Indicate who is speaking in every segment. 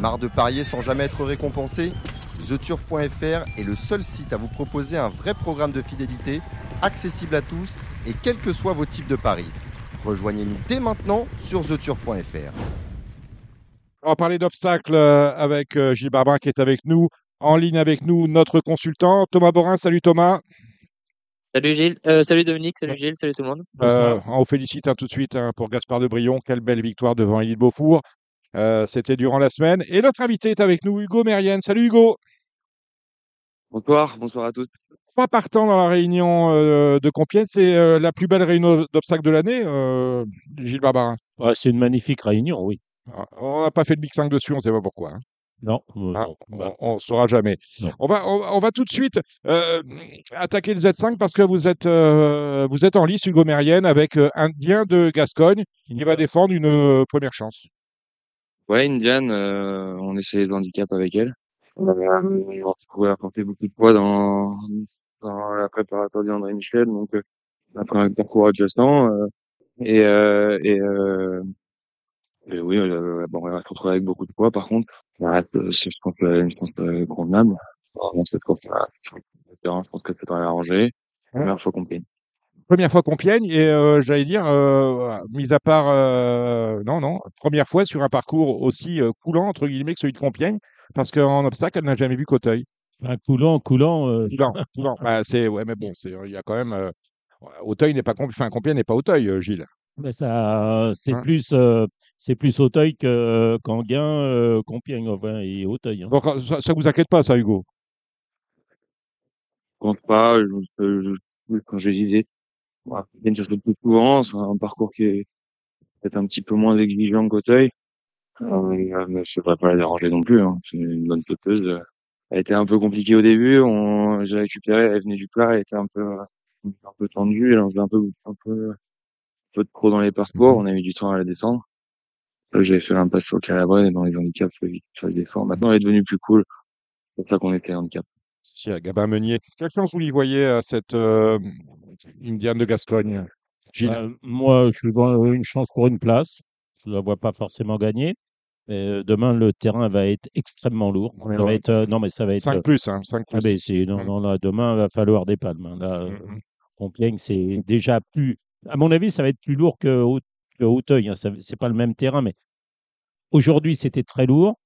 Speaker 1: Marre de parier sans jamais être récompensé TheTurf.fr est le seul site à vous proposer un vrai programme de fidélité, accessible à tous et quels que soient vos types de paris. Rejoignez-nous dès maintenant sur TheTurf.fr.
Speaker 2: On va parler d'obstacles euh, avec euh, Gilles Barbarin qui est avec nous, en ligne avec nous, notre consultant. Thomas Borin, salut Thomas.
Speaker 3: Salut Gilles, euh, salut Dominique, salut Gilles, salut tout le monde.
Speaker 2: Euh, on vous félicite hein, tout de suite hein, pour Gaspard de Brion. Quelle belle victoire devant Élie de Beaufour. Euh, C'était durant la semaine. Et notre invité est avec nous, Hugo Mérienne. Salut Hugo.
Speaker 4: Bonsoir, bonsoir à tous.
Speaker 2: Trois partants dans la réunion euh, de Compiègne. C'est euh, la plus belle réunion d'obstacles de l'année, euh, Gilles Barbarin.
Speaker 5: Ouais, c'est une magnifique réunion, oui.
Speaker 2: Ah, On n'a pas fait le Big 5 dessus, on ne sait pas pourquoi. hein.
Speaker 5: Non, euh,
Speaker 2: Ah,
Speaker 5: non, bah,
Speaker 2: on ne saura jamais.
Speaker 5: Non.
Speaker 2: On va, on, on va tout de suite euh, attaquer le Z5 parce que vous êtes, euh, vous êtes en lice, Hugo Mérienne, avec Indien de Gascogne qui va défendre une euh, première chance.
Speaker 4: Ouais, Indiane, euh, on essayait le handicap avec elle. Euh, on pouvait apporter beaucoup de poids dans, dans la préparatoire d'André Michel, donc euh, après un parcours adjacent. euh, et, euh, et, euh, et oui, euh, bon, on va se retrouver avec beaucoup de poids. Par contre, c'est, je pense, une chance convenable. Dans cette course-là, je pense que c'est devrait arranger. Première fois qu'on.
Speaker 2: Première fois Compiègne et euh, j'allais dire, euh, mis à part, euh, non, non, première fois sur un parcours aussi euh, coulant, entre guillemets, que celui de Compiègne, parce qu'en obstacle, elle n'a jamais vu qu'Auteuil.
Speaker 5: enfin, coulant, coulant. euh,
Speaker 2: Coulant, coulant. Bah, c'est, ouais, mais bon, c'est, il y a quand même, euh, Auteuil n'est pas, enfin, Compiègne n'est pas Auteuil, euh, Gilles.
Speaker 5: mais ça, c'est
Speaker 2: Hein?
Speaker 5: plus, euh, c'est plus Auteuil que qu'Anguin, euh, Compiègne, enfin, et Auteuil. hein.
Speaker 2: Donc, euh, ça, ça vous inquiète pas, ça, Hugo?
Speaker 4: compte pas, je, je, je- quand je disais, voilà, Vienne, ça se fait plus souvent, c'est un parcours qui est peut-être un petit peu moins exigeant qu'Auteuil. Euh, mais je devrais pas la déranger non plus, hein. C'est une bonne sauteuse. Elle était un peu compliquée au début, on, j'ai récupéré, elle venait du plat, elle était un peu, euh, un peu tendue, elle en faisait un peu, un peu, un peu de trop dans les parcours, on a mis du temps à la descendre. Là, J'avais fait l'impasse sur Calabrese et dans les handicaps, je sur les efforts. Maintenant, elle est devenue plus cool. C'est pour ça qu'on était handicap.
Speaker 2: Si, à Gabin Meunier. Quelle chance vous lui voyez à cette euh, Indiane de Gascogne, Gilles?
Speaker 5: Euh, moi, je vois une chance pour une place. Je ne la vois pas forcément gagner. Mais euh, demain, le terrain va être extrêmement lourd.
Speaker 2: On est
Speaker 5: Ça
Speaker 2: loin.
Speaker 5: va être, euh, non, mais ça va être.
Speaker 2: 5 plus, hein, 5
Speaker 5: ah,
Speaker 2: plus.
Speaker 5: ben, c'est, non,
Speaker 2: Mm.
Speaker 5: non, là, demain, il va falloir des palmes. hein. Là, euh,
Speaker 2: Mm, mm.
Speaker 5: Compiègne, c'est déjà plus. À mon avis, ça va être plus lourd que, Haute- que Hauteuil. Hein. Ça- C'est pas le même terrain, mais aujourd'hui, c'était très lourd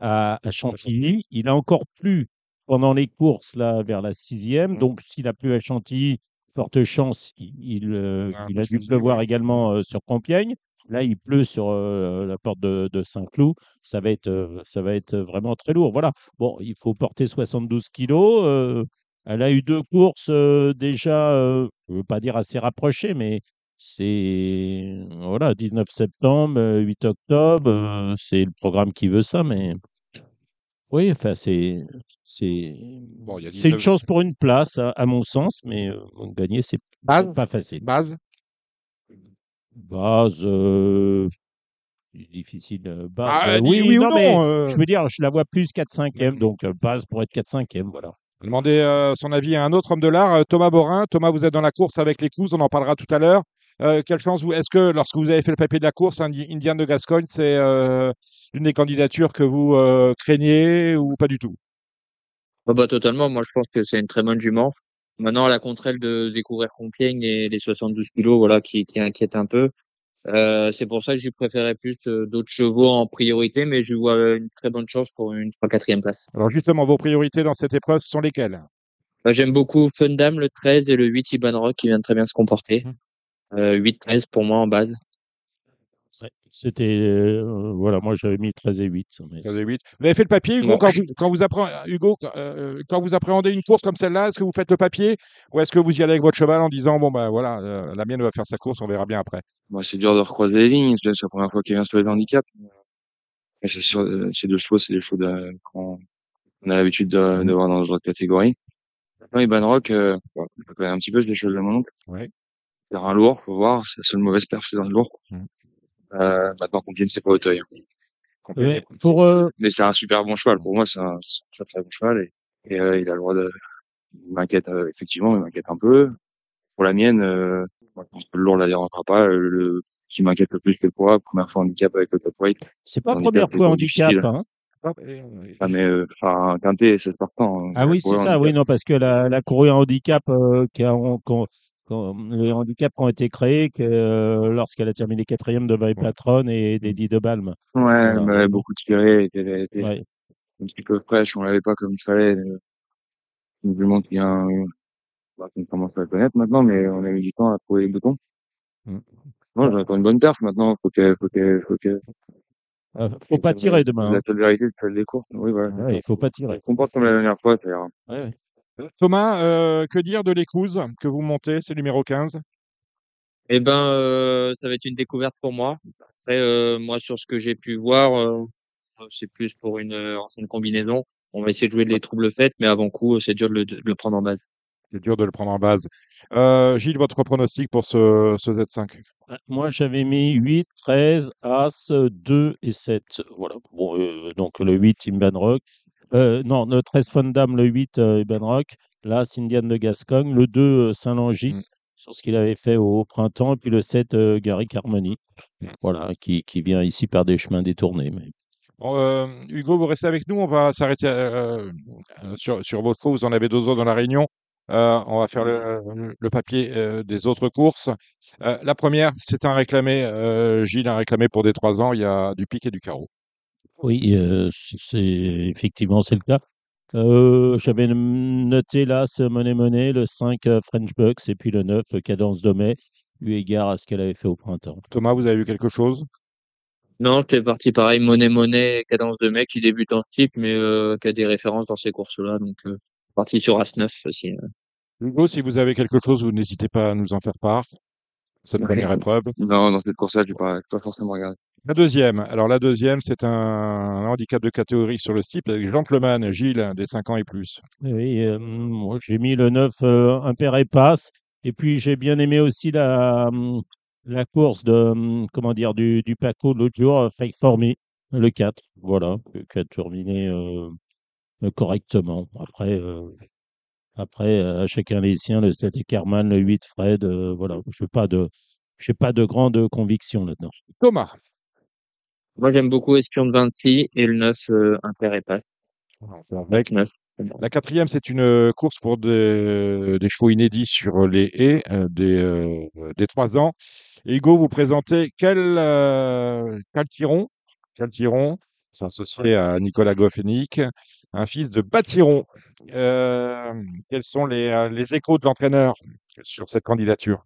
Speaker 5: à, à Chantilly. Il a encore plu pendant les courses là vers la sixième.
Speaker 2: Mm.
Speaker 5: Donc, s'il a plu à Chantilly, forte chance, il, il, euh,
Speaker 2: Ah,
Speaker 5: il a dû
Speaker 2: que-
Speaker 5: pleuvoir également euh, sur Compiègne. Là, il pleut sur euh, la porte de, de Saint-Cloud. Ça va être, ça va être vraiment très lourd. Voilà. Bon, il faut porter 72 kilos. elle a eu deux courses déjà, je ne veux pas dire assez rapprochées, mais c'est voilà, 19 septembre, euh, 8 octobre, c'est le programme qui veut ça, mais oui, enfin c'est c'est
Speaker 2: Bon, il y a
Speaker 5: c'est une
Speaker 2: 19
Speaker 5: chance pour une place à, à mon sens, mais euh, gagner c'est
Speaker 2: Base,
Speaker 5: pas facile.
Speaker 2: base?
Speaker 5: Base, euh, difficile. euh, Base,
Speaker 2: Ah,
Speaker 5: euh,
Speaker 2: dis
Speaker 5: oui,
Speaker 2: oui ou
Speaker 5: non, mais
Speaker 2: non, euh?
Speaker 5: je veux dire, je la vois plus 4-5e, donc euh, base pour être 4-5e, voilà.
Speaker 2: Demander euh, son avis à un autre homme de l'art, euh, Thomas Borin. Thomas, vous êtes dans la course avec les Cous, on en parlera tout à l'heure. Euh, quelle chance vous Est-ce que lorsque vous avez fait le papier de la course, Indi- Indiane de Gascogne, c'est euh, une des candidatures que vous euh, craignez ou pas du tout?
Speaker 3: Ah bah, totalement, moi je pense que c'est une très bonne jument. Maintenant, elle a contre elle de découvrir Compiègne et les 72 kilos, voilà, qui, qui inquiète un peu. Euh, c'est pour ça que j'y préférais plus d'autres chevaux en priorité, mais je vois une très bonne chance pour une 3-4e place.
Speaker 2: Alors justement, vos priorités dans cette épreuve sont lesquelles?
Speaker 3: Bah, J'aime beaucoup Fundam, le 13, et le 8, Iban Rock, qui vient de très bien se comporter. Euh, 8-13 pour moi en base.
Speaker 5: Ouais, C'était euh, voilà, moi j'avais mis 13 et 8. mais-
Speaker 2: 15 et 8. Vous avez fait le papier, Hugo,
Speaker 3: Non.
Speaker 2: quand, vous, quand, vous appre- Hugo euh, quand vous appréhendez une course comme celle-là, est-ce que vous faites le papier ou est-ce que vous y allez avec votre cheval en disant, bon, ben voilà, euh, la mienne va faire sa course, on verra bien après?
Speaker 4: Moi, c'est dur de recroiser les lignes. C'est la première fois qu'il vient sur les handicaps. Mais c'est sûr, euh, ces deux chevaux, c'est des chevaux de- qu'on on a l'habitude de, de voir dans notre catégorie. Maintenant, Iban Rock, euh, bon, je connais un petit peu, je l'ai choisi de mon oncle.
Speaker 2: Ouais.
Speaker 4: Terrain lourd, faut voir. C'est la seule mauvaise perf, c'est dans le lourd.
Speaker 2: Mhm.
Speaker 4: Euh, maintenant, Compiègne, c'est pas Auteuil. hein.
Speaker 5: Pour euh,
Speaker 4: Mais c'est un super bon cheval. Pour moi, c'est un, c'est un très très bon cheval. Et, et, euh, il a le droit de... Il m'inquiète, euh, effectivement, il m'inquiète un peu. Pour la mienne, euh, moi, je pense que le lourd la dérangera pas. Le, le- qui m'inquiète le plus que le poids, première fois handicap avec le top weight.
Speaker 5: c'est pas
Speaker 4: handicap,
Speaker 5: première fois handicap, hein.
Speaker 4: Ah, mais euh, enfin, Quintet, c'est partant. hein.
Speaker 5: Ah oui, c'est ça, oui, non, parce que la, la courue en handicap, euh, qui a- on- qu'on- qu'on- les handicaps qui ont été créés que, euh, lorsqu'elle a terminé quatrième devant les patronnes et d'Eddie de Balme.
Speaker 4: Ouais, beaucoup tiré, était, elle était
Speaker 5: Ouais.
Speaker 4: un petit peu fraîche, on l'avait pas comme il fallait. euh, Du monde qui a un, bah, qu'on commence à la connaître maintenant, mais on a mis du temps à trouver les boutons.
Speaker 5: Mm.
Speaker 4: Non, j'attends une bonne perf maintenant, faut que, faut que, faut que,
Speaker 5: Euh, faut pas tirer demain.
Speaker 4: La
Speaker 5: hein.
Speaker 4: seule vérité, c'est celle des courses. Oui, voilà.
Speaker 5: Ouais, il faut pas tirer.
Speaker 4: Je comprends comme la dernière fois, c'est-à-dire,
Speaker 5: Ouais, ouais.
Speaker 2: Thomas, euh, que dire de l'écouse que vous montez C'est le numéro 15.
Speaker 3: Eh ben, euh, ça va être une découverte pour moi. Après, euh, moi, sur ce que j'ai pu voir, euh, c'est plus pour une ancienne combinaison. On va essayer de jouer de les troubles faits, mais avant coup, c'est dur de le, de le prendre en base.
Speaker 2: C'est dur de le prendre en base. Euh, Gilles, votre pronostic pour ce, ce Z5
Speaker 5: Ah, Moi, j'avais mis 8, 13, As, 2 et 7. Voilà. Bon, euh, donc le 8, Imban Rock. Euh, non, le 13 Fondam, le 8, euh, Imban Rock. L'As, Indian de Gascogne. Le 2, euh, Saint-Langis,
Speaker 2: Mm.
Speaker 5: sur ce qu'il avait fait au printemps. Et puis le 7, euh, Gary Carmoni. Voilà, qui, qui vient ici par des chemins détournés. Mais...
Speaker 2: Euh, Hugo, vous restez avec nous. On va s'arrêter euh, euh, sur, sur vos chevaux. Vous en avez deux autres dans la réunion. Euh, on va faire le, le papier euh, des autres courses. Euh, la première, c'est un réclamé. euh, Gilles a réclamé pour des trois ans. Il y a du pic et du carreau.
Speaker 5: Oui, euh, c- c'est effectivement c'est le cas. Euh, J'avais n- noté là ce Money Money, le 5 euh, French Bucks et puis le 9 euh, Cadence Domé, eu égard à ce qu'elle avait fait au printemps.
Speaker 2: Thomas, vous avez vu quelque chose?
Speaker 3: Non, t'es parti pareil, monnaie, monnaie, cadence de mec qui débute en type, mais euh, qui a des références dans ces courses-là. Donc, euh, parti sur As-9 aussi. euh.
Speaker 2: Hugo, si vous avez quelque chose, vous n'hésitez pas à nous en faire part. Cette
Speaker 4: Ok.
Speaker 2: première épreuve.
Speaker 4: non, dans cette course-là, j'ai pas, j'ai pas forcément regardé.
Speaker 2: La deuxième. Alors la deuxième, c'est un handicap de catégorie sur le slip avec Gentleman, Gilles, des 5 ans et plus.
Speaker 5: Oui, euh, moi j'ai mis le 9 euh, Impair et Passe. Et puis j'ai bien aimé aussi la, la course de, comment dire, du, du Paco l'autre jour, euh, Fake for Me, le 4. Voilà, qui a terminé euh, correctement. Après, après à chacun les siens, le 7 et Carman, le 8 Fred. voilà, je n'ai pas de. J'ai pas de grande conviction là-dedans.
Speaker 2: Thomas.
Speaker 3: Moi, j'aime beaucoup Espion de Vinci et le 9, euh, Impair et Passe.
Speaker 2: Avec
Speaker 3: 9.
Speaker 2: La quatrième, c'est une euh, course pour des, des chevaux inédits sur les haies euh, des, euh, des 3 ans. Hugo, vous présentez quel, euh, Caltiron, Caltiron, c'est associé à Nicolas Goffenic, un fils de Batiron. Euh, quels sont les, euh, les échos de l'entraîneur sur cette candidature?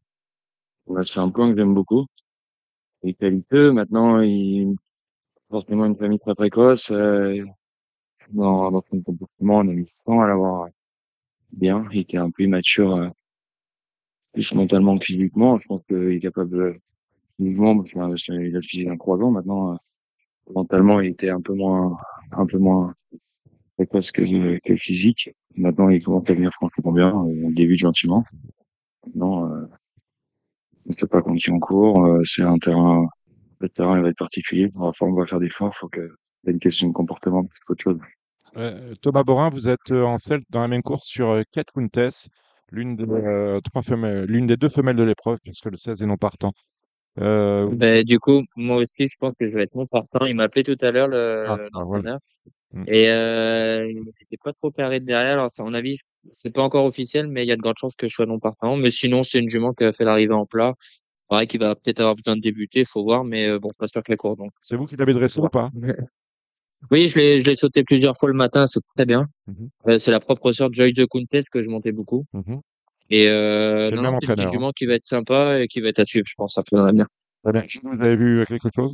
Speaker 4: Bah, c'est un plan que j'aime beaucoup. Il est qualiteux. Maintenant, il, forcément une famille très précoce, euh, dans, dans son comportement, on a mis temps à l'avoir bien. Il était un peu immature, euh, plus mentalement que physiquement. Je pense qu'il est capable, euh, physiquement, parce qu'il a il a le physique d'un croisant. Maintenant, euh, mentalement, il était un peu moins, un peu moins précoce que, que physique. Maintenant, il commence à venir franchement bien. euh, On débute gentiment. Maintenant, euh, on ne sait pas quand il en cours. euh, c'est un terrain, le terrain il va être particulier. On va, falloir- on va faire des efforts. Faut que, c'est une question de comportement plus qu'autre chose.
Speaker 2: Euh, Thomas Borin, vous êtes euh, en selle dans la même course sur Kate Wintess, l'une des, euh, trois femelles, l'une des deux femelles de l'épreuve, puisque le 16 est non partant. Euh,
Speaker 3: Ben, du coup, moi aussi, je pense que je vais être mon partant. Il m'a appelé tout à l'heure, le,
Speaker 2: Ah, ah,
Speaker 3: l'entraîneur.
Speaker 2: Mm.
Speaker 3: Et euh, il n'était pas trop carré de derrière. Alors, à mon avis, c'est pas encore officiel, mais il y a de grandes chances que je sois non partant. Mais sinon, c'est une jument qui a fait l'arrivée en plat. Pareil, qui va peut-être avoir besoin de débuter, faut voir, mais euh, bon, pas sûr que la course. Donc,
Speaker 2: c'est vous qui l'avez dressé ou pas?
Speaker 3: Oui, je l'ai, je l'ai sauté plusieurs fois le matin, c'est très bien.
Speaker 2: Mhm.
Speaker 3: Euh, c'est la propre sœur de Joy de Contest que je montais beaucoup.
Speaker 2: Mhm.
Speaker 3: Et euh,
Speaker 2: C'est
Speaker 3: non, non, c'est jument qui va être sympa et qui va être à suivre, je pense, après dans l'avenir.
Speaker 2: Très bien. Gilles, Vous avez vu euh, quelque chose?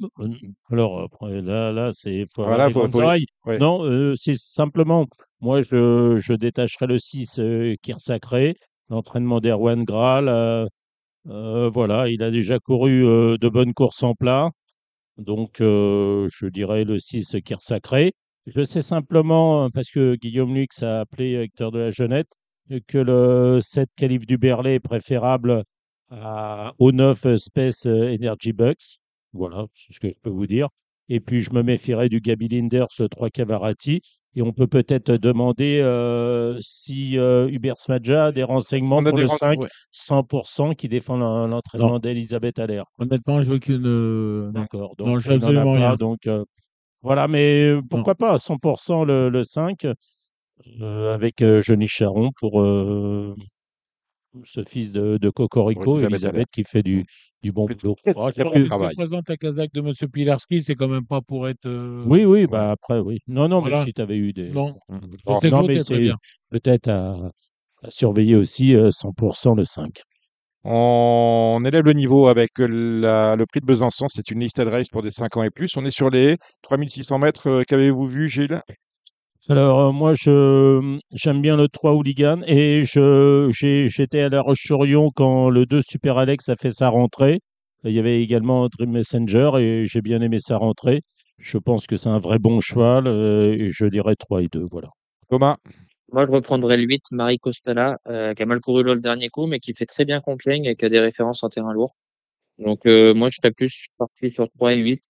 Speaker 5: Alors, après, là, là c'est faut avoir
Speaker 2: Voilà,
Speaker 5: les
Speaker 2: faut-
Speaker 5: grandes
Speaker 2: faut- ouais.
Speaker 5: Non, euh, c'est simplement, moi, je, je détacherai le 6 euh, qui est sacré, l'entraînement d'Erwan Graal. Euh, voilà, il a déjà couru euh, de bonnes courses en plat. Donc, euh, je dirais le 6 qui est sacré. Je sais simplement, parce que Guillaume Lux a appelé Hector de la Jeunette, que le 7 calife du Berlay est préférable à, au 9 Space Energy Bucks. Voilà, c'est ce que je peux vous dire. Et puis, je me méfierais du Gabi Linders, le 3 Cavarati. Et on peut peut-être demander euh, si euh, Hubert Smadja a des renseignements
Speaker 2: a
Speaker 5: pour
Speaker 2: des
Speaker 5: le
Speaker 2: ren-
Speaker 5: 5
Speaker 2: ouais.
Speaker 5: 100% qui défend l'en- l'entraînement d'Elisabeth Allaire.
Speaker 6: Honnêtement, je veux qu'une. non.
Speaker 5: D'accord.
Speaker 6: Non,
Speaker 5: Donc, n'en a
Speaker 6: absolument
Speaker 5: pas.
Speaker 6: rien.
Speaker 5: Donc, euh, Voilà, mais euh, pourquoi pas à 100% le, le 5 euh, avec euh, Johnny Charon pour euh, ce fils de, de Cocorico,
Speaker 2: Elisabeth
Speaker 5: Elisabeth, qui fait du, du bon boulot. Oh, c'est
Speaker 2: plus- travail.
Speaker 6: présente la casaque de M. Pilarski, c'est quand même pas pour être. euh,
Speaker 5: Oui, oui, bah après, oui. Non, non,
Speaker 6: Voilà.
Speaker 5: mais si tu avais eu des.
Speaker 6: Non,
Speaker 2: Bon,
Speaker 6: je sais que
Speaker 5: non,
Speaker 6: vous,
Speaker 5: mais c'est peut-être à, à surveiller aussi euh, 100% le 5.
Speaker 2: On élève le niveau avec la- le prix de Besançon. C'est une listed race pour des 5 ans et plus. On est sur les 3600 mètres. Euh, Qu'avez-vous vu, Gilles?
Speaker 5: Alors, euh, moi, je j'aime bien le 3 Hooligan et je j'ai- j'étais à La Roche-sur-Yon quand le 2 Super Alex a fait sa rentrée. Il y avait également Dream Messenger et j'ai bien aimé sa rentrée. Je pense que c'est un vrai bon cheval euh, et je dirais 3 et 2, voilà.
Speaker 2: Thomas?
Speaker 3: Moi, je reprendrais le 8, Marie Costala, euh, qui a mal couru le dernier coup, mais qui fait très bien Compiègne et qui a des références en terrain lourd. Donc, euh, moi, je serais plus parti sur 3 et 8.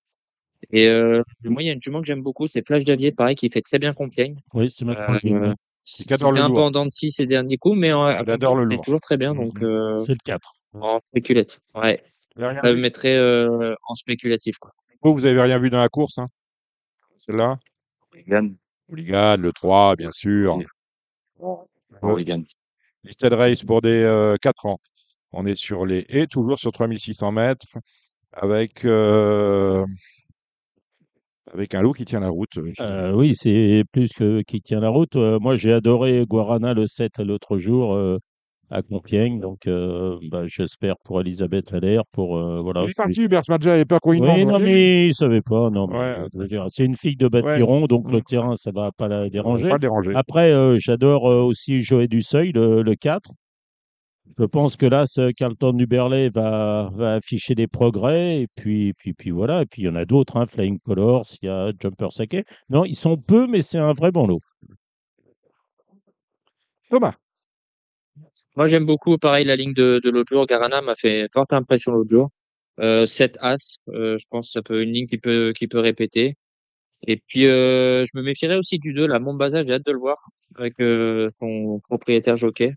Speaker 3: Et euh, moi, il y a une jument que j'aime beaucoup, c'est Flash Davier, pareil, qui fait très bien Compiègne.
Speaker 5: Oui, c'est ma
Speaker 3: Euh. C'était un peu en dents de scie ces derniers coups, mais en,
Speaker 2: Il adore le lourd.
Speaker 3: toujours très bien. Donc,
Speaker 2: Mhm.
Speaker 3: euh,
Speaker 5: C'est le 4.
Speaker 3: en spéculette. Ouais. Je le mettrais euh, en spéculatif, quoi.
Speaker 2: Vous, vous avez rien vu dans la course hein? Celle-là?
Speaker 4: Hooligan.
Speaker 2: Hooligan, le 3, bien sûr.
Speaker 4: Hooligan.
Speaker 2: Listed race pour des euh, 4 ans. On est sur les et toujours sur 3600 mètres avec, euh, avec un loup qui tient la route. euh.
Speaker 5: Euh, oui, c'est plus que qui tient la route. Euh, moi, j'ai adoré Guarana le 7 l'autre jour euh, à Compiègne. Donc, euh, bah, j'espère pour Elisabeth Allaire. Pour, voilà,
Speaker 2: Il est
Speaker 5: c'est-
Speaker 2: parti, Hubert Smadja avait peur qu'on y
Speaker 5: Oui, non, mais il ne savait pas. Non,
Speaker 2: Ouais.
Speaker 5: c'est une fille de Batiron, donc le
Speaker 2: Mm.
Speaker 5: terrain, ça ne va pas la déranger.
Speaker 2: Pas le déranger.
Speaker 5: Après, j'adore aussi Joël Dusseuil, le, le 4. Je pense que là, ce Carlton du Berlay va, va afficher des progrès. Et puis, puis, puis voilà. Et puis, il y en a d'autres, hein, Flying Colors, il y a Jumper Sake. Non, ils sont peu, mais c'est un vrai bon lot.
Speaker 2: Thomas.
Speaker 3: Moi, j'aime beaucoup, pareil, la ligne de, de l'autre jour. Garana m'a fait forte impression l'autre jour. Euh, 7 As, euh, je pense que ça peut une ligne qui peut, qui peut répéter. Et puis, euh, je me méfierais aussi du 2, la Montbaza, j'ai hâte de le voir avec euh, son propriétaire jockey.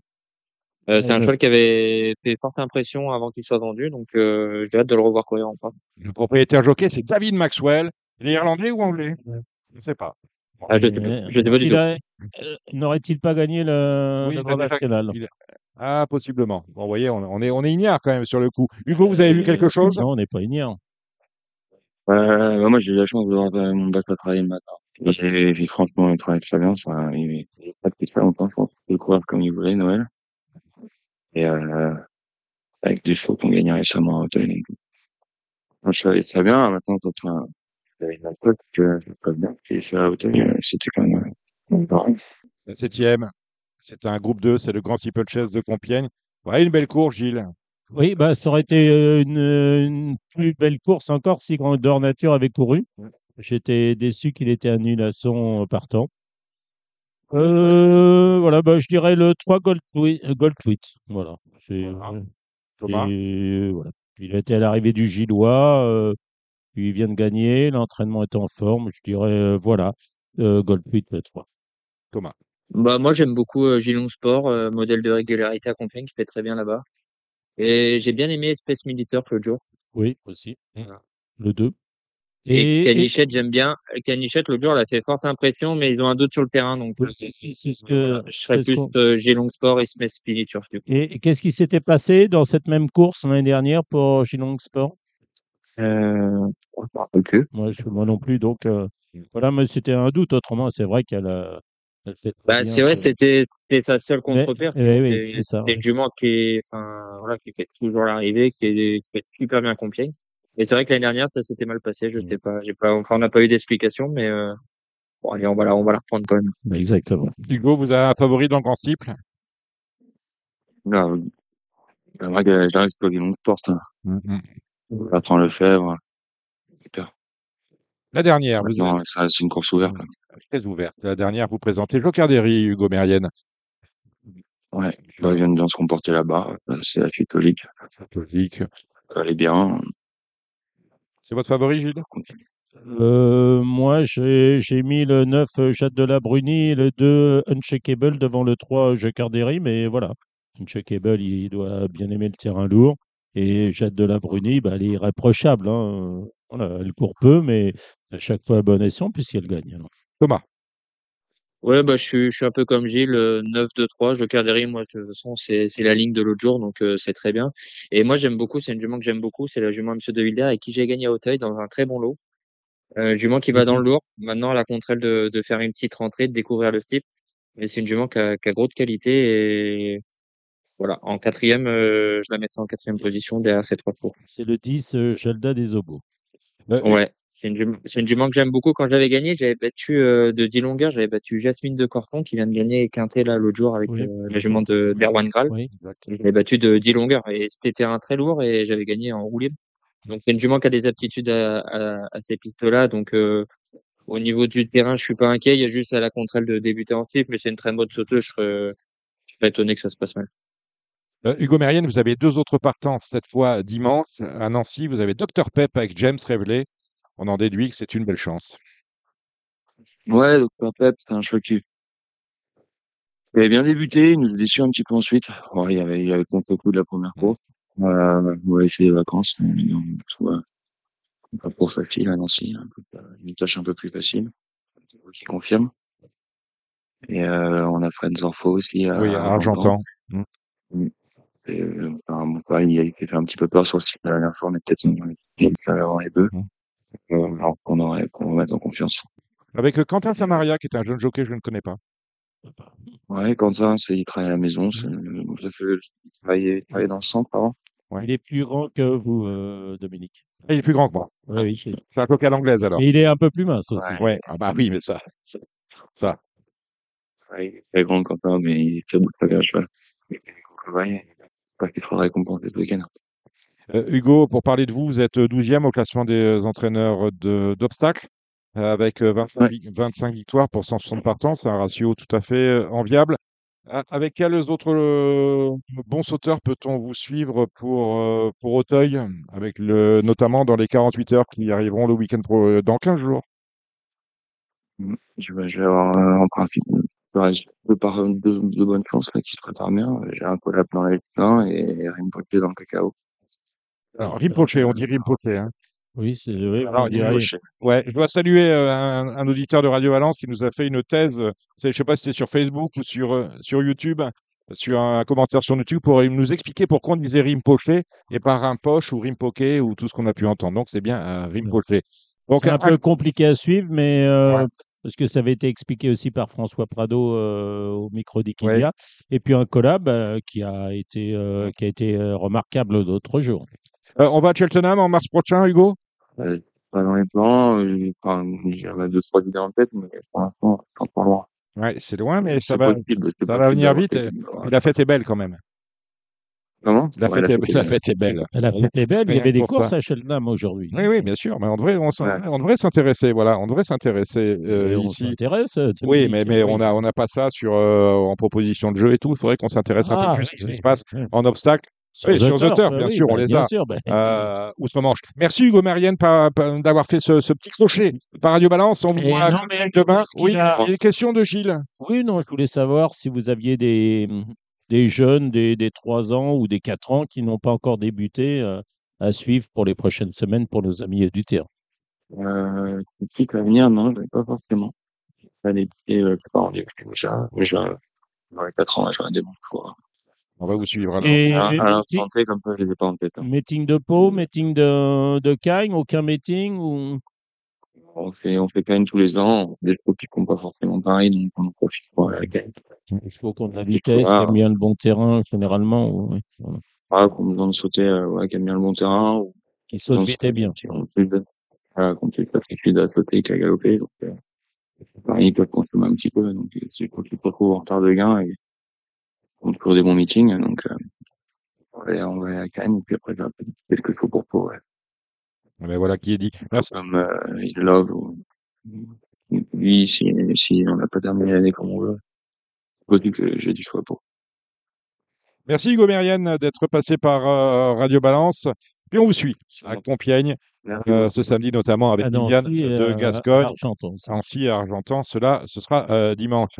Speaker 3: Euh, c'est un
Speaker 5: Ouais.
Speaker 3: cheval qui avait fait forte impression avant qu'il soit vendu, donc euh, j'ai hâte de le revoir courir en
Speaker 2: Le propriétaire jockey, c'est David Maxwell. Il est irlandais ou anglais? Je ne sais pas.
Speaker 3: Ah, je
Speaker 5: euh, N'aurait-il pas gagné le,
Speaker 2: Oui,
Speaker 5: Grand National?
Speaker 2: il- Ah, possiblement. Bon, vous voyez, on, on est, on est ignare quand même sur le coup. Hugo, vous avez vu quelque chose?
Speaker 5: Non, on n'est pas ignare.
Speaker 4: Euh, bah, moi, j'ai eu la chance de voir euh, mon boss travailler le matin. Et, et puis, franchement, il travaille très bien. Ça, il il pas depuis très longtemps, je pense. Il peut courir comme il voulait, Noël. Et, euh, avec des chevaux qu'on gagnait récemment à Hauteuil. Donc, je savais très bien. Maintenant, quand on a, j'avais une pote que je peux bien. Et ça, à Hauteuil, euh, c'était quand même, euh, pareil.
Speaker 2: La septième, c'est un groupe 2, c'est le Grand Steeple Chase de Compiègne. Ouais, une belle course, Gilles.
Speaker 5: Oui, bah, ça aurait été une, une plus belle course encore si Grandeur Nature avait couru. J'étais déçu qu'il était annulation euh, partant. Euh, voilà, bah, je dirais le 3 Gold, Twi- euh, Gold Tweet. Voilà. C'est,
Speaker 2: Voilà.
Speaker 5: euh,
Speaker 2: Thomas.
Speaker 5: et, voilà. Il était à l'arrivée du Gillois. euh, puis il vient de gagner. L'entraînement est en forme. Je dirais, euh, voilà, euh, Gold Tweet, le 3.
Speaker 2: Thomas.
Speaker 3: Bah, moi, j'aime beaucoup euh, Gilon Sport, euh, modèle de régularité à Compiègne, qui fait très bien là-bas. Et j'ai bien aimé Espèce Militaire l'autre jour.
Speaker 5: Oui, aussi. Le 2.
Speaker 3: Et,
Speaker 5: Et, et-
Speaker 3: Canichette, j'aime bien. Canichette, l'autre jour, elle a fait forte impression, mais ils ont un doute sur le terrain, donc
Speaker 5: Oui, c'est ce que.
Speaker 3: je serais
Speaker 5: ce
Speaker 3: plus euh, Gilong Sport et Smith Spiriture. du coup.
Speaker 5: Et, et qu'est-ce qui s'était passé dans cette même course l'année dernière pour Geelong Sport?
Speaker 4: Euh, ok.
Speaker 5: moi, je- moi non plus. Donc, euh, voilà, mais c'était un doute. Autrement, c'est vrai qu'elle très
Speaker 3: Bah, c'est vrai,
Speaker 5: ce-
Speaker 3: c'était sa seule contre-paire.
Speaker 5: Eh, eh oui,
Speaker 3: C'est-
Speaker 5: c'est ça,
Speaker 3: C'est
Speaker 5: ouais.
Speaker 3: une jument qui est, enfin, voilà, qui fait toujours l'arrivée, qui, est- qui fait super bien Compiègne. Et c'est vrai que l'année dernière, ça s'était mal passé. Je
Speaker 5: Mm.
Speaker 3: sais pas, j'ai pas, enfin, on n'a pas eu d'explication, mais euh, bon, allez, on va la, on va la reprendre quand même.
Speaker 5: Bah, Exactement.
Speaker 2: Hugo, vous avez un favori dans le Grand Steeple
Speaker 4: Là, euh, j'aimerais que j'arrive pas qu'ils l'ont porte. Hein. Bertrand Lefebvre. Super.
Speaker 2: La dernière, vous
Speaker 4: Maintenant, ça reste une course ouverte.
Speaker 2: très ouverte. La dernière, vous présentez Joker Derry, Hugo Mérienne.
Speaker 4: Ouais. Bah, ils viennent bien se comporter là-bas. Euh, C'est la catholique.
Speaker 2: Catholique.
Speaker 4: Elle est bien.
Speaker 2: C'est votre favori, Gilles?
Speaker 5: Euh, moi, j'ai j'ai mis le 9 euh, Jade de la Bruni et le 2 Uncheckable devant le 3 Jacarderi, mais voilà. Uncheckable, il doit bien aimer le terrain lourd. Et Jade de la Bruni, bah, elle est irréprochable. hein. Voilà, elle court peu, mais à chaque fois à bon escient puisqu'elle gagne. alors.
Speaker 2: Thomas.
Speaker 3: Ouais, bah, je suis, je suis un peu comme Gilles, euh, 9-2-3. Je le Carderi, moi, de toute façon, c'est, c'est la ligne de l'autre jour, donc euh, c'est très bien. Et moi, j'aime beaucoup, c'est une jument que j'aime beaucoup, c'est la jument Monsieur de Villers et qui j'ai gagné à Hauteuil dans un très bon lot. Euh, jument qui va dans le lourd. Maintenant, elle a contre elle de, de faire une petite rentrée, de découvrir le style. Mais c'est une jument qui a, qui a gros de qualité et voilà. En quatrième, euh, je la mettrai en quatrième position derrière ces trois tours.
Speaker 5: C'est le 10 euh, des Obos.
Speaker 2: Euh,
Speaker 3: Ouais. C'est une, une jument que j'aime beaucoup. Quand j'avais gagné, j'avais battu euh, de 10 longueurs, j'avais battu Jasmine de Corton qui vient de gagner Quintet là l'autre jour avec
Speaker 5: Oui.
Speaker 3: euh, la jument de d'Erwan Graal.
Speaker 5: Oui.
Speaker 3: J'avais battu de 10 longueurs et c'était terrain très lourd et j'avais gagné en libre. Donc c'est une jument qui a des aptitudes à, à, à ces pistes-là. Donc euh, au niveau du terrain, je suis pas inquiet. Il y a juste à la contre elle de débuter en type, mais c'est une très bonne sauteuse. Je serais, je serais étonné que ça se passe mal.
Speaker 2: Hugo Mérienne, vous avez deux autres partants cette fois dimanche à Nancy. Vous avez Dr Pep avec James Révélé. On en déduit que c'est une belle chance.
Speaker 4: Ouais, donc Pep, c'est un choix qui il avait bien débuté, il nous a déçu un petit peu ensuite. Ouais, il y avait, il avait contre le coup de la première course. Euh, on va essayer les vacances, mais on soit pas pour facile à Nancy, un peu, une tâche un peu plus facile, qui confirme. Et euh, on a Fred Zorfo aussi à
Speaker 2: oui, à Argentan.
Speaker 4: Et, euh, enfin, bon, il a fait un petit peu peur sur le site de la dernière fois, mais peut-être qu'il va avant les bœufs. Euh, alors qu'on va mettre en confiance.
Speaker 2: Avec euh, Quentin Samaria, qui est un jeune jockey que je ne connais pas.
Speaker 4: Ouais, Quentin, c'est, il travaille à la maison, c'est, ça fait, il travaillait, il travaillait dans le centre avant.
Speaker 5: Il est plus grand que vous, euh, Dominique.
Speaker 2: Ah, il est plus grand que moi.
Speaker 5: Oui. c'est-
Speaker 2: un coq à l'anglaise alors.
Speaker 5: Il est un peu plus mince aussi.
Speaker 4: Ouais.
Speaker 2: Ouais. Ah bah oui, mais ça, ça,
Speaker 4: il est très grand, Quentin, mais il est très beau de à cheval. Il fait des coups de vaille. Pas qu'il faudra récompenser ce week-end.
Speaker 2: Euh, Hugo, pour parler de vous, vous êtes 12e au classement des euh, entraîneurs d'obstacles euh, avec euh, 25,
Speaker 4: Ouais.
Speaker 2: vi- 25 victoires pour 160 partants. C'est un ratio tout à fait euh, enviable. Avec quels autres euh, bons sauteurs peut-on vous suivre pour, euh, pour Auteuil, avec le, notamment dans les 48 heures qui arriveront le week-end pro, euh, dans 15 jours?
Speaker 4: Je vais, je vais avoir, euh, en principe, deux, par, deux, deux bonnes chances, qui se préparent bien. J'ai un collab dans les plein et Rimpoche dans le cacao.
Speaker 2: Alors, Rimpoché, on dit Rimpoché. Hein.
Speaker 5: Oui, c'est oui,
Speaker 2: Alors. Ouais, je dois saluer euh, un, un auditeur de Radio Valence qui nous a fait une thèse, euh, c'est- je sais pas si c'était sur Facebook ou sur, euh, sur YouTube, sur un commentaire sur YouTube pour nous expliquer pourquoi on disait Rimpoché et pas Rimpoche ou Rimpoké ou tout ce qu'on a pu entendre. Donc c'est bien euh, Rimpoché. Donc
Speaker 5: C'est un peu compliqué à suivre, mais euh,
Speaker 2: Ouais.
Speaker 5: parce que ça avait été expliqué aussi par François Prado euh, au micro d'Ikilia. Et puis un collab euh, qui a été, euh, qui a été euh, remarquable d'autres jours.
Speaker 2: Euh, on va à Cheltenham en mars prochain, Hugo?
Speaker 4: Euh, pas dans les plans, euh, enfin, j'ai a deux, trois idées en tête, mais pour l'instant, c'est encore loin.
Speaker 2: Ouais, c'est loin, mais ça va,
Speaker 4: possible,
Speaker 2: ça va venir vite. et la fête est belle quand même.
Speaker 4: Comment?
Speaker 2: La,
Speaker 4: Ouais,
Speaker 2: fête, est,
Speaker 4: fête est
Speaker 2: la fête est belle.
Speaker 5: La fête est belle, il y avait des courses
Speaker 2: ça.
Speaker 5: à Cheltenham aujourd'hui.
Speaker 2: Oui, oui, bien sûr, mais on devrait, on, s'en-
Speaker 4: Ouais.
Speaker 2: on devrait s'intéresser. Voilà, on devrait s'intéresser euh,
Speaker 5: Et on
Speaker 2: ici.
Speaker 5: s'intéresse.
Speaker 2: Oui, mais, mais
Speaker 5: oui.
Speaker 2: on n'a on a pas ça sur, euh, en proposition de jeu et tout. Il faudrait qu'on s'intéresse un
Speaker 5: Ah,
Speaker 2: peu plus à ce qui se passe en obstacle
Speaker 5: Sur
Speaker 2: oui,
Speaker 5: The
Speaker 2: sur The Turf,
Speaker 5: euh,
Speaker 2: bien
Speaker 5: oui,
Speaker 2: sûr, on
Speaker 5: bah,
Speaker 2: les
Speaker 5: bien
Speaker 2: a.
Speaker 5: sûr, bah,
Speaker 2: euh, outre-Manche. Merci Hugo Marienne d'avoir fait ce, ce petit crochet par Radio Balance. On vous
Speaker 5: Et
Speaker 2: voit demain. Oui, il y a une question de Gilles.
Speaker 5: Oui, non, je voulais savoir si vous aviez des, des jeunes des, des 3 ans ou des 4 ans qui n'ont pas encore débuté euh, à suivre pour les prochaines semaines pour nos amis du terrain.
Speaker 4: Euh, suite à venir, non, je pas forcément. Ça petits, euh, pas en début, déjà, mais je vais, dans les 4 ans, j'aurai des bons choix.
Speaker 2: On va vous suivre. alors.
Speaker 5: Et,
Speaker 4: À, à l'instant
Speaker 5: meeting,
Speaker 4: T, comme ça, je les ai pas en tête. hein.
Speaker 5: meeting de Pau, meeting de, de Cagnes, aucun meeting ou...
Speaker 4: On fait, on fait même tous les ans, des trucs qui comptent pas forcément pareil, donc on en profite pour aller à.
Speaker 5: Il faut qu'on a la vitesse, qui
Speaker 4: Ah.
Speaker 5: aime bien le bon terrain, généralement, ou, ouais, voilà.
Speaker 4: Qu'on besoin de sauter, euh, ouais, qui aime bien le bon terrain, ou
Speaker 5: qui saute
Speaker 4: qu'on
Speaker 5: vite et bien.
Speaker 4: qui ont plus de, voilà, qu'on plus d'aptitude à sauter qu'à galoper, donc, euh, pareil, ils peuvent consommer un petit peu, donc, euh, c'est quand ils se retrouvent en retard de gain et on trouve des bons meetings, donc, euh, on va, aller- on va aller à Cannes, et puis après, j'ai quelques choses pour pour, ouais.
Speaker 2: Mais voilà qui est dit. Merci.
Speaker 4: Comme, euh, il love, ou, lui, si, si on n'a pas terminé l'année comme on veut, c'est possible que j'ai du choix pour.
Speaker 2: Merci Hugo Marienne d'être passé par euh, Radio Balance. Puis on vous suit à Compiègne euh, ce samedi, notamment avec Liliane
Speaker 5: Nancy,
Speaker 2: de
Speaker 5: euh,
Speaker 2: Gascogne.
Speaker 5: Argenton, ça.
Speaker 2: Nancy et Argentan, cela, ce sera euh, dimanche.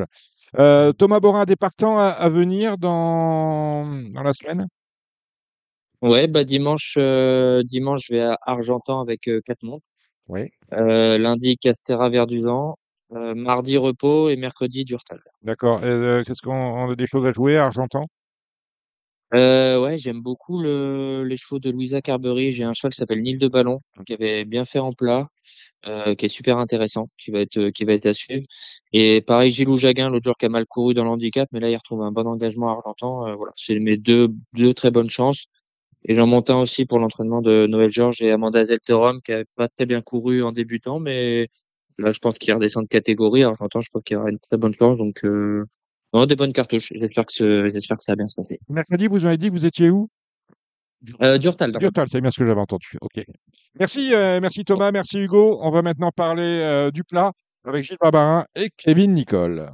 Speaker 2: Euh, Thomas Borin, des partants à, à venir dans, dans la semaine?
Speaker 3: Ouais, bah dimanche, euh, dimanche, je vais à Argentan avec euh, quatre montres.
Speaker 2: Oui.
Speaker 3: Euh, lundi, Castera Verduzan. Euh, mardi, repos et mercredi, Durtal.
Speaker 2: D'accord. Et, euh, Qu'est-ce qu'on on a des choses à jouer à Argentan?
Speaker 3: Euh, ouais, j'aime beaucoup le, les chevaux de Louisa Carberry. J'ai un cheval qui s'appelle Nil de Ballon, qui avait bien fait en plat, euh, qui est super intéressant, qui va être, qui va être à suivre. Et pareil, Gilou Jaguin, l'autre jour qui a mal couru dans l'handicap, mais là, il retrouve un bon engagement à Argentan. Euh, voilà, c'est mes deux, deux très bonnes chances. Et j'en monte un aussi pour l'entraînement de Noël Georges et Amanda Zelterom, qui a pas très bien couru en débutant, mais là, je pense qu'il redescend de catégorie. Argentan, je crois qu'il y aura une très bonne chance. Donc, euh, non, des bonnes cartouches. J'espère que, ce- j'espère que ça va bien se passer.
Speaker 2: Mercredi, vous m'avez dit que vous étiez où?
Speaker 3: Euh, Durtal.
Speaker 2: Durtal, c'est bien ce que j'avais entendu. Ok. Merci, euh, merci Thomas, merci Hugo. On va maintenant parler euh, du plat avec Gilles Barbarin et Kevin Nicole.